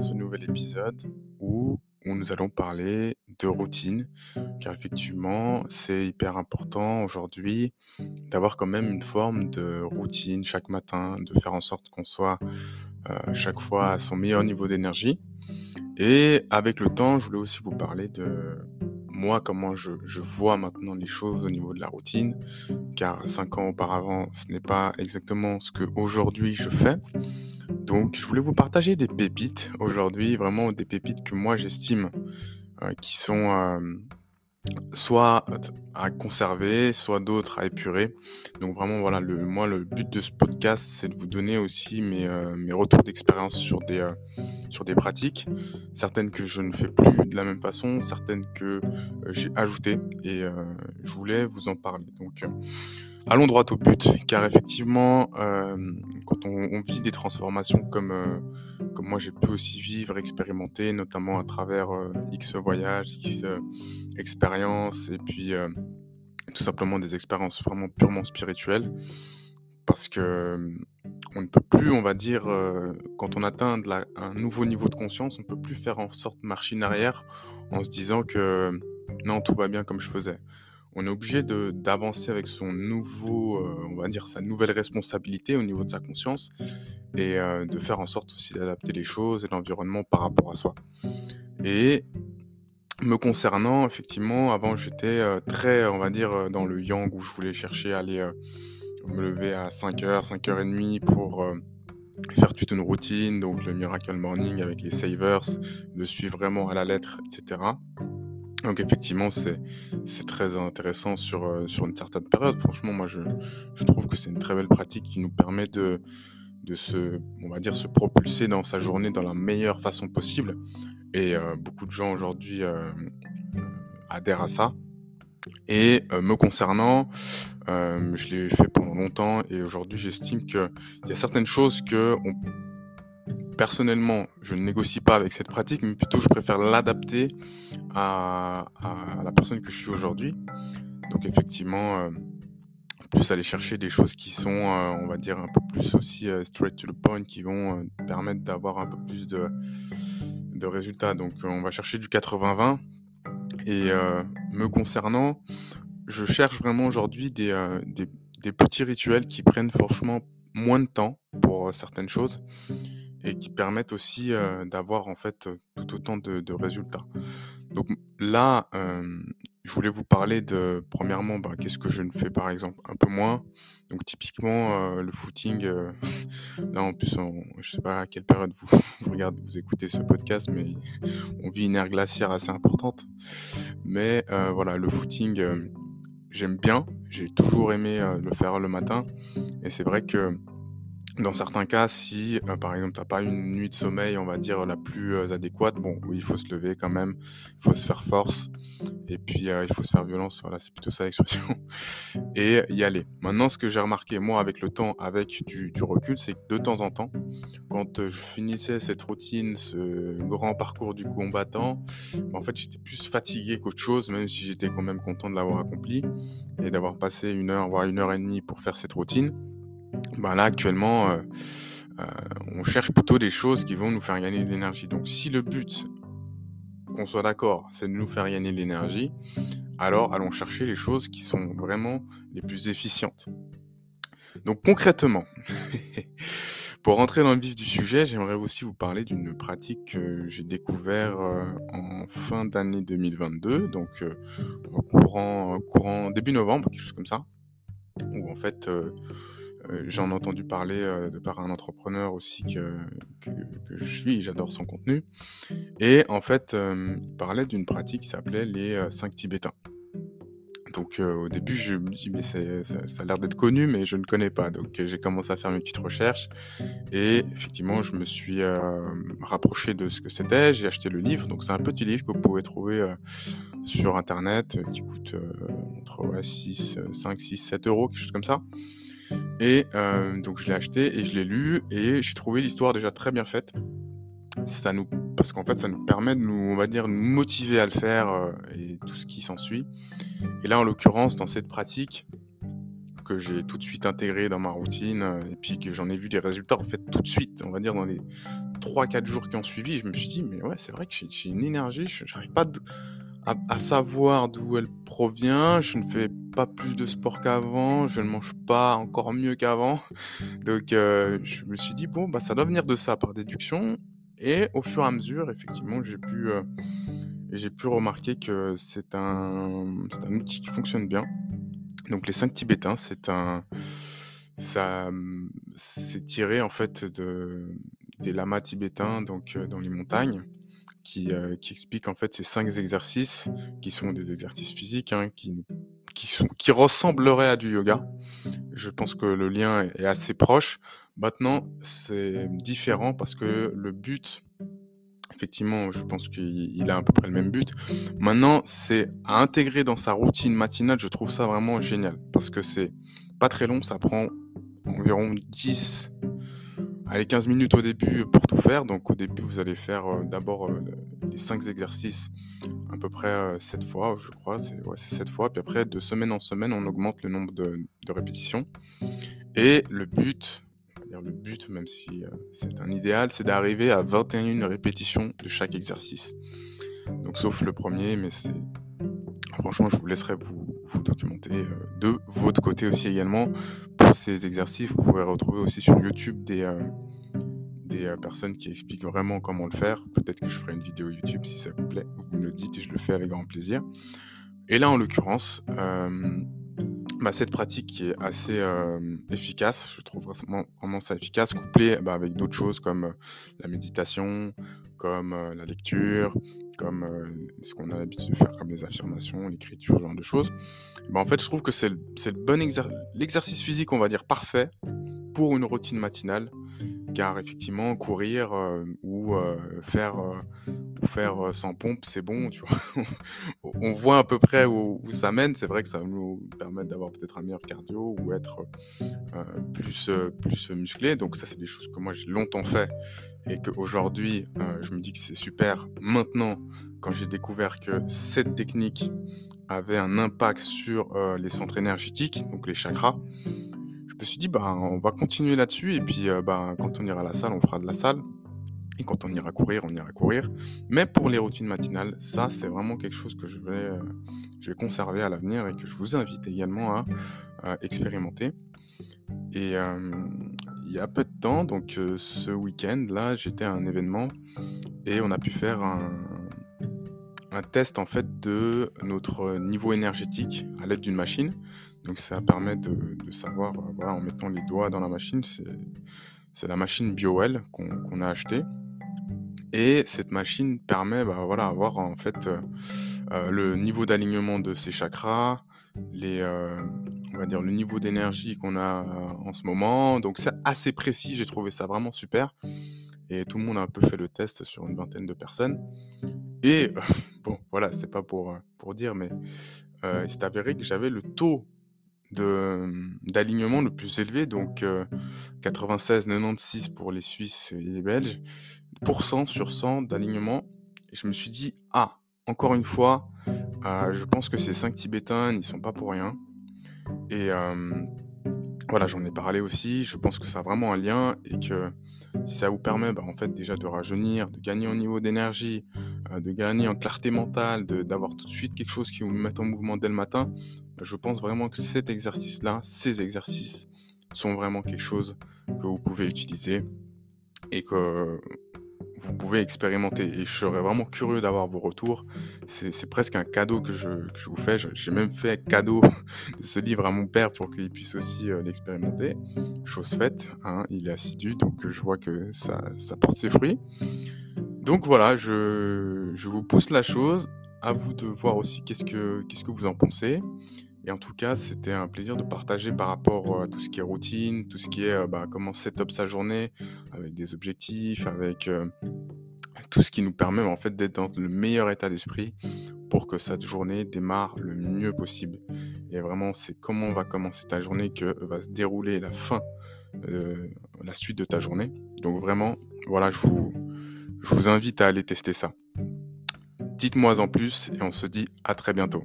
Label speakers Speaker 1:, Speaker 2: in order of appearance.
Speaker 1: ce nouvel épisode où, où nous allons parler de routine, car effectivement, c'est hyper important aujourd'hui d'avoir quand même une forme de routine chaque matin, de faire en sorte qu'on soit euh, chaque fois à son meilleur niveau d'énergie. Et avec le temps, je voulais aussi vous parler de moi, comment je, je vois maintenant les choses au niveau de la routine, car cinq ans auparavant, ce n'est pas exactement ce que aujourd'hui je fais. Donc, je voulais vous partager des pépites aujourd'hui, vraiment des pépites que moi j'estime euh, qui sont euh, soit à conserver, soit d'autres à épurer. Donc vraiment, voilà, moi, le but de ce podcast, c'est de vous donner aussi mes, euh, retours d'expérience sur des, pratiques, certaines que je ne fais plus de la même façon, certaines que j'ai ajoutées, et je voulais vous en parler. Donc, allons droit au but, car effectivement, euh, quand on, vit des transformations comme, euh, comme moi j'ai pu aussi vivre, expérimenter, notamment à travers euh, X voyages, X expériences, et puis tout simplement des expériences vraiment purement spirituelles, parce que on ne peut plus, on va dire, quand on atteint un nouveau niveau de conscience, on ne peut plus faire en sorte de marcher en arrière en se disant que non, tout va bien comme je faisais. On est obligé de- d'avancer avec son nouveau, euh, on va dire, sa nouvelle responsabilité au niveau de sa conscience et euh, de faire en sorte aussi d'adapter les choses et l'environnement par rapport à soi. Et me concernant, effectivement, avant j'étais euh, très, on va dire, dans le yang où je voulais chercher à aller me lever à 5h, 5h30 pour faire toute une routine, donc le Miracle Morning avec les savers, le suivre vraiment à la lettre, etc. Donc effectivement, c'est très intéressant sur, euh, sur une certaine période. Franchement, moi, je, je trouve que c'est une très belle pratique qui nous permet de, de se, on va dire, se propulser dans sa journée dans la meilleure façon possible. Et euh, beaucoup de gens aujourd'hui euh, adhèrent à ça. Et me concernant, je l'ai fait pendant longtemps et aujourd'hui, j'estime qu'il y a certaines choses que on- personnellement, je ne négocie pas avec cette pratique, mais plutôt je préfère l'adapter à, la personne que je suis aujourd'hui. Donc effectivement, euh, plus aller chercher des choses qui sont, euh, on va dire, un peu plus aussi euh, straight to the point, qui vont permettre d'avoir un peu plus de, résultats. Donc on va chercher du 80-20. Et me concernant, je cherche vraiment aujourd'hui des, petits rituels qui prennent franchement moins de temps pour certaines choses et qui permettent aussi d'avoir en fait tout autant de résultats. Donc là, je voulais vous parler de, premièrement, bah, qu'est-ce que je ne fais par exemple un peu moins. Donc typiquement, le footing, là en plus, je sais pas à quelle période vous, vous regardez, vous écoutez ce podcast, mais on vit une ère glaciaire assez importante. Mais voilà, le footing, j'aime bien. J'ai toujours aimé le faire le matin. Et c'est vrai que dans certains cas, si euh, par exemple tu n'as pas une nuit de sommeil, on va dire la plus euh, adéquate, bon, oui, il faut se lever quand même, il faut se faire force, et puis euh, il faut se faire violence, voilà, c'est plutôt ça l'expression, et y aller. Maintenant, ce que j'ai remarqué, moi, avec le temps, avec du, recul, c'est que de temps en temps, quand je finissais cette routine, ce grand parcours du combattant, en fait, j'étais plus fatigué qu'autre chose, même si j'étais quand même content de l'avoir accompli, et d'avoir passé une heure, voire une heure et demie pour faire cette routine. Bah là, actuellement, euh, euh, on cherche plutôt des choses qui vont nous faire gagner de l'énergie. Donc, si le but, qu'on soit d'accord, c'est de nous faire gagner de l'énergie, alors allons chercher les choses qui sont vraiment les plus efficientes. Donc, concrètement, pour rentrer dans le vif du sujet, j'aimerais aussi vous parler d'une pratique que j'ai découvert euh, en fin d'année 2022, donc courant, courant début novembre, quelque chose comme ça, où en fait j'en ai entendu parler euh, de par un entrepreneur aussi que, je suis, j'adore son contenu. Et en fait, euh, il parlait d'une pratique qui s'appelait les 5 Tibétains. Donc euh, au début, je me dis, mais ça, a l'air d'être connu, mais je ne connais pas. Donc euh, j'ai commencé à faire mes petites recherches. Et effectivement, je me suis euh, rapproché de ce que c'était. J'ai acheté le livre. Donc c'est un petit livre que vous pouvez trouver euh, sur Internet, euh, qui coûte euh, entre ouais, 6, euh, 5, 6, 7 euros, quelque chose comme ça. Et euh, donc je l'ai acheté et je l'ai lu et j'ai trouvé l'histoire déjà très bien faite. Ça nous, parce qu'en fait, ça nous permet de nous, on va dire, motiver à le faire euh, et tout ce qui s'ensuit. Et là, en l'occurrence, dans cette pratique, que j'ai tout de suite intégré dans ma routine et puis que j'en ai vu des résultats en fait tout de suite, on va dire dans les 3-4 jours qui ont suivi. Je me suis dit, mais ouais, c'est vrai que j'ai une énergie, je n'arrive pas à, savoir d'où elle provient. Je ne fais pas plus de sport qu'avant, je ne mange pas encore mieux qu'avant. Donc je me suis dit, bon, bah, ça doit venir de ça par déduction. Et au fur et à mesure, effectivement, j'ai pu, j'ai pu remarquer que c'est un, un outil qui fonctionne bien. Donc les 5 tibétains, c'est un, ça, c'est tiré en fait de, des lamas tibétains donc dans les montagnes, qui, qui expliquent en fait ces 5 exercices qui sont des exercices physiques, hein, qui, qui, sont, qui ressembleraient à du yoga. Je pense que le lien est assez proche. Maintenant, c'est différent parce que le but effectivement, je pense qu'il a à peu près le même but. Maintenant, c'est à intégrer dans sa routine matinale, je trouve ça vraiment génial. Parce que c'est pas très long, ça prend environ 10, allez, 15 minutes au début pour tout faire. Donc au début, vous allez faire euh, d'abord euh, les 5 exercices à peu près 7 euh, fois, je crois. C'est ouais, 7 fois. Puis après, de semaine en semaine, on augmente le nombre de répétitions. Et le but, le but, même si c'est un idéal, c'est d'arriver à 21 répétitions de chaque exercice. Donc sauf le premier, mais c'est... Franchement, je vous laisserai vous, vous documenter euh, de votre côté aussi également. Pour ces exercices, vous pouvez retrouver aussi sur YouTube des, euh, des personnes qui expliquent vraiment comment le faire. Peut-être que je ferai une vidéo YouTube si ça vous plaît. Vous me le dites et je le fais avec grand plaisir. Et là, en l'occurrence, bah, cette pratique qui est assez efficace, je trouve vraiment, vraiment ça efficace, couplé bah, avec d'autres choses comme la méditation, comme la lecture, comme ce qu'on a l'habitude de faire comme les affirmations, l'écriture, ce genre de choses. Bah, en fait, je trouve que c'est le, le, bon l'exercice physique, on va dire, parfait pour une routine matinale car effectivement, courir ou faire, ou faire sans pompe, c'est bon, on voit à peu près où, ça mène. C'est vrai que ça va nous permettre d'avoir peut-être un meilleur cardio ou être plus, plus musclé. Donc ça, c'est des choses que moi, j'ai longtemps fait et qu'aujourd'hui, je me dis que c'est super. Maintenant, quand j'ai découvert que cette technique avait un impact sur les centres énergétiques, donc les chakras, je me suis dit, bah, on va continuer là-dessus. Et puis, euh, bah, quand on ira à la salle, on fera de la salle. Et quand on ira courir, on ira courir. Mais pour les routines matinales, ça, c'est vraiment quelque chose que je vais, euh, conserver à l'avenir et que je vous invite également à, expérimenter. Et euh, il y a peu de temps, donc ce week-end, là, j'étais à un événement et on a pu faire un, un test en fait de notre niveau énergétique à l'aide d'une machine. Donc ça permet de, savoir, euh, en mettant les doigts dans la machine, c'est la machine BioWell qu'on a achetée. Et cette machine permet, bah, voilà, avoir en fait euh, euh, le niveau d'alignement de ces chakras, les, on va dire le niveau d'énergie qu'on a en ce moment. Donc c'est assez précis, j'ai trouvé ça vraiment super. Et tout le monde a un peu fait le test sur une vingtaine de personnes. Et bon, voilà, c'est pas pour, pour dire, mais il avéré que j'avais le taux d'alignement le plus élevé, donc 96-96 pour les Suisses et les Belges, cent sur 100 d'alignement. Et je me suis dit, ah, encore une fois, euh, je pense que ces 5 Tibétains n'y sont pas pour rien. Et voilà, j'en ai parlé aussi. Je pense que ça a vraiment un lien et que ça vous permet bah, en fait déjà de rajeunir, de gagner en niveau d'énergie, euh, de gagner en clarté mentale, d'avoir tout de suite quelque chose qui vous met en mouvement dès le matin, je pense vraiment que cet exercice-là, ces exercices sont vraiment quelque chose que vous pouvez utiliser et que vous pouvez expérimenter. Et je serais vraiment curieux d'avoir vos retours. C'est presque un cadeau que je, vous fais. J'ai même fait cadeau de ce livre à mon père pour qu'il puisse aussi euh, l'expérimenter. Chose faite, hein, il est assidu, donc je vois que ça, porte ses fruits. Donc voilà, je, vous pousse la chose. À vous de voir aussi qu'est-ce que, qu'est-ce que vous en pensez. Et en tout cas, c'était un plaisir de partager par rapport à tout ce qui est routine, tout ce qui est bah, comment set-up sa journée, avec des objectifs, avec tout ce qui nous permet en fait d'être dans le meilleur état d'esprit pour que cette journée démarre le mieux possible. Et vraiment, c'est comment va commencer ta journée que va se dérouler la fin, la suite de ta journée. Donc vraiment, voilà, je vous, je vous invite à aller tester ça. Dites-moi en plus et on se dit à très bientôt.